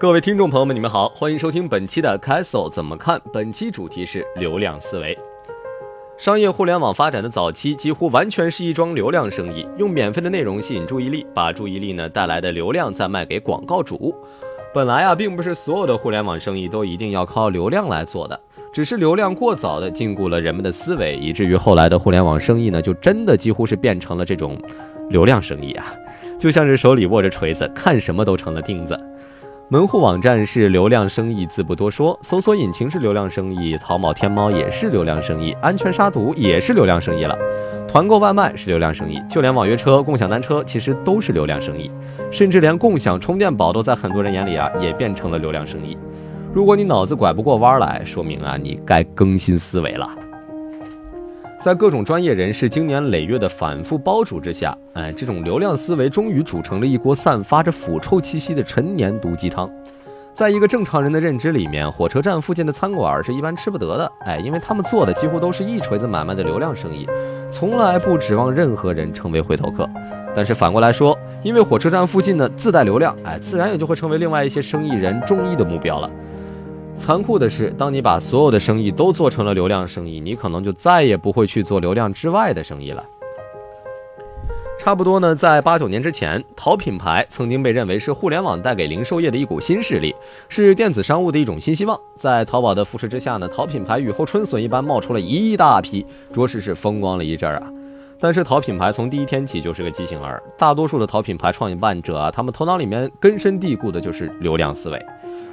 各位听众朋友们，你们好，欢迎收听本期的 Castle 怎么看？本期主题是流量思维。商业互联网发展的早期，几乎完全是一桩流量生意，用免费的内容吸引注意力，把注意力呢带来的流量再卖给广告主。本来啊，并不是所有的互联网生意都一定要靠流量来做的，只是流量过早的禁锢了人们的思维，以至于后来的互联网生意呢，就真的几乎是变成了这种流量生意啊，就像是手里握着锤子，看什么都成了钉子。门户网站是流量生意，自不多说；搜索引擎是流量生意，淘宝、天猫也是流量生意，安全杀毒也是流量生意了。团购外卖是流量生意，就连网约车、共享单车其实都是流量生意，甚至连共享充电宝都在很多人眼里啊，也变成了流量生意。如果你脑子拐不过弯来，说明啊，你该更新思维了。在各种专业人士经年累月的反复煲煮之下，哎，这种流量思维终于煮成了一锅散发着腐臭气息的陈年毒鸡汤。在一个正常人的认知里面，火车站附近的餐馆是一般吃不得的，哎，因为他们做的几乎都是一锤子买卖的流量生意，从来不指望任何人成为回头客。但是反过来说，因为火车站附近呢自带流量，哎，自然也就会成为另外一些生意人中意的目标了。残酷的是，当你把所有的生意都做成了流量生意，你可能就再也不会去做流量之外的生意了。差不多呢，在八九年之前，淘品牌曾经被认为是互联网带给零售业的一股新势力，是电子商务的一种新希望。在淘宝的扶持之下呢，淘品牌雨后春笋一般冒出了一大批，着实是风光了一阵儿啊。但是淘品牌从第一天起就是个畸形儿，大多数的淘品牌创办者啊，他们头脑里面根深蒂固的就是流量思维。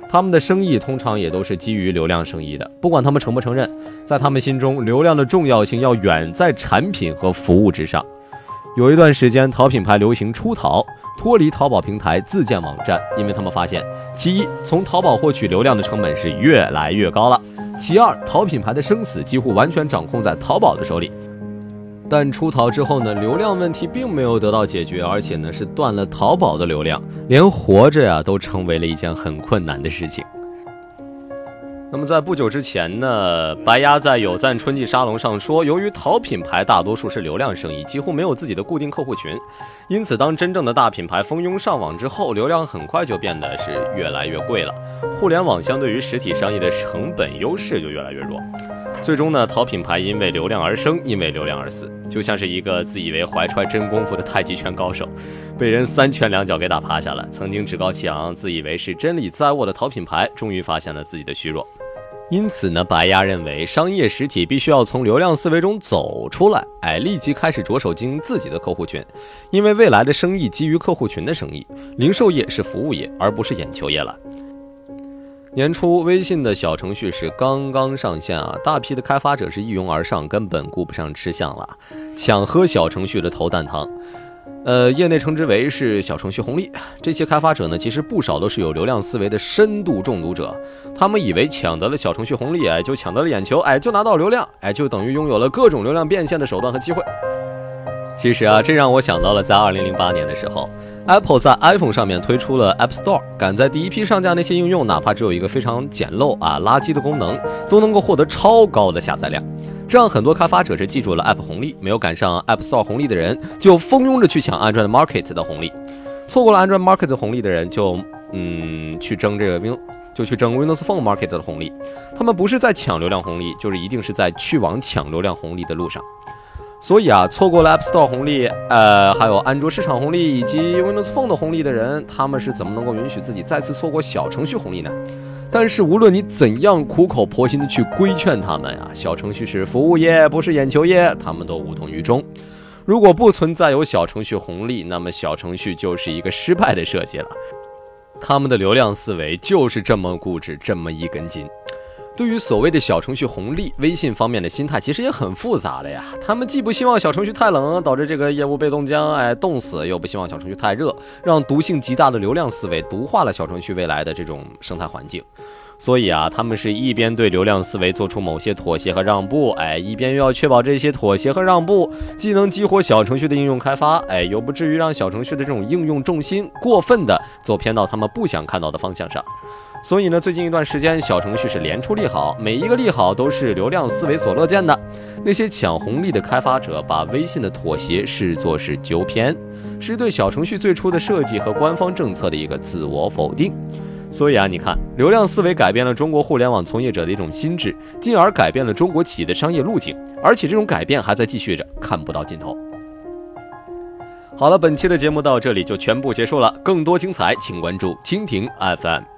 他们的生意通常也都是基于流量生意的，不管他们承不承认，在他们心中，流量的重要性要远在产品和服务之上。有一段时间，淘品牌流行出淘，脱离淘宝平台自建网站，因为他们发现，其一，从淘宝获取流量的成本是越来越高了；其二，淘品牌的生死几乎完全掌控在淘宝的手里。但出逃之后呢，流量问题并没有得到解决，而且呢是断了淘宝的流量，连活着呀都成为了一件很困难的事情。那么在不久之前呢，白鸭在有赞春季沙龙上说，由于淘品牌大多数是流量生意，几乎没有自己的固定客户群，因此当真正的大品牌蜂拥上网之后，流量很快就变得是越来越贵了。互联网相对于实体商业的成本优势就越来越弱。最终呢，淘品牌因为流量而生，因为流量而死，就像是一个自以为怀揣真功夫的太极拳高手，被人三拳两脚给打趴下了。曾经趾高气昂、自以为是真理在握的淘品牌，终于发现了自己的虚弱。因此呢，白鸭认为，商业实体必须要从流量思维中走出来，哎，立即开始着手经营自己的客户群，因为未来的生意基于客户群的生意，零售业是服务业，而不是眼球业了。年初，微信的小程序是刚刚上线啊，大批的开发者是一拥而上，根本顾不上吃相了，抢喝小程序的头啖汤。呃，业内称之为是小程序红利。这些开发者呢，其实不少都是有流量思维的深度中毒者，他们以为抢得了小程序红利，哎，就抢得了眼球，哎，就拿到流量，哎，就等于拥有了各种流量变现的手段和机会。其实啊，这让我想到了在二零零八年的时候。Apple 在 iPhone 上面推出了 App Store，赶在第一批上架那些应用，哪怕只有一个非常简陋啊垃圾的功能，都能够获得超高的下载量。这让很多开发者是记住了 App 红利，没有赶上 App Store 红利的人，就蜂拥着去抢 Android Market 的红利。错过了 Android Market 的红利的人，就嗯去争这个 Win，就去争 Windows Phone Market 的红利。他们不是在抢流量红利，就是一定是在去往抢流量红利的路上。所以啊，错过了 App Store 红利，呃，还有安卓市场红利以及 Windows Phone 的红利的人，他们是怎么能够允许自己再次错过小程序红利呢？但是无论你怎样苦口婆心的去规劝他们啊，小程序是服务业，不是眼球业，他们都无动于衷。如果不存在有小程序红利，那么小程序就是一个失败的设计了。他们的流量思维就是这么固执，这么一根筋。对于所谓的小程序红利，微信方面的心态其实也很复杂了呀。他们既不希望小程序太冷，导致这个业务被冻僵，哎，冻死；又不希望小程序太热，让毒性极大的流量思维毒化了小程序未来的这种生态环境。所以啊，他们是一边对流量思维做出某些妥协和让步，哎，一边又要确保这些妥协和让步既能激活小程序的应用开发，哎，又不至于让小程序的这种应用重心过分的走偏到他们不想看到的方向上。所以呢，最近一段时间，小程序是连出利好，每一个利好都是流量思维所乐见的。那些抢红利的开发者，把微信的妥协视作是纠偏，是对小程序最初的设计和官方政策的一个自我否定。所以啊，你看，流量思维改变了中国互联网从业者的一种心智，进而改变了中国企业的商业路径，而且这种改变还在继续着，看不到尽头。好了，本期的节目到这里就全部结束了，更多精彩请关注蜻蜓 FM。